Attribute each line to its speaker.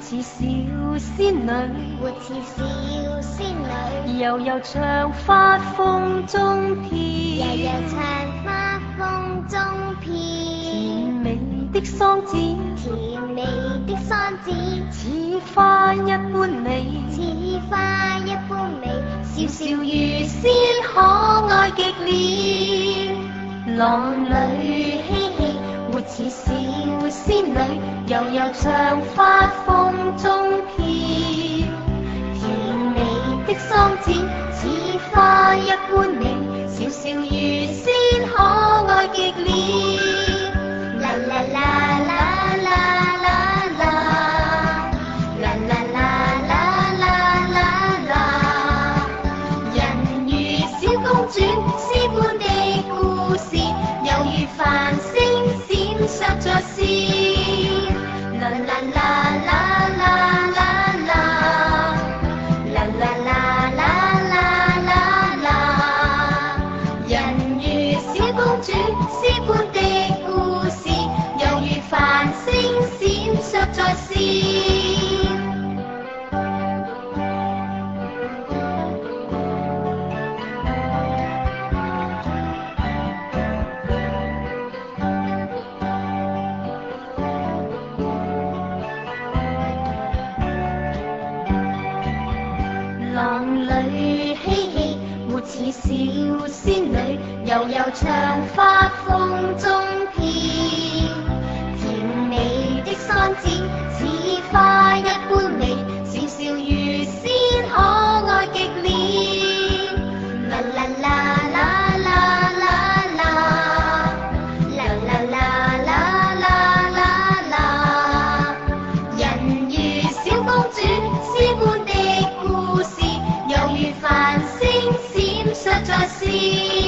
Speaker 1: 似小仙女，活
Speaker 2: 似小仙女，
Speaker 1: 悠悠长发风中飘，悠悠长
Speaker 2: 发风中飘。甜
Speaker 1: 美的桑子，甜
Speaker 2: 美的桑子，
Speaker 1: 似花一般美，似
Speaker 2: 花一般美，笑笑如
Speaker 1: 仙，可爱极了。浪里嬉
Speaker 2: 戏，
Speaker 1: 似小仙女，悠悠长发风中飘。甜美的双子，似花一般美，笑笑如仙，可爱极了。啦
Speaker 2: 啦啦啦啦啦
Speaker 1: 啦，啦啦啦啦啦啦啦。人如小公主，啦啦啦啦啦啦啦，人鱼小公主，詩般似小仙女悠悠长发风中飘甜美的双子似花一般美笑笑如仙可爱极了
Speaker 2: 啦啦啦啦啦啦啦啦啦
Speaker 1: 啦啦啦啦人如小公主诗般的故事又如繁星 such a scene.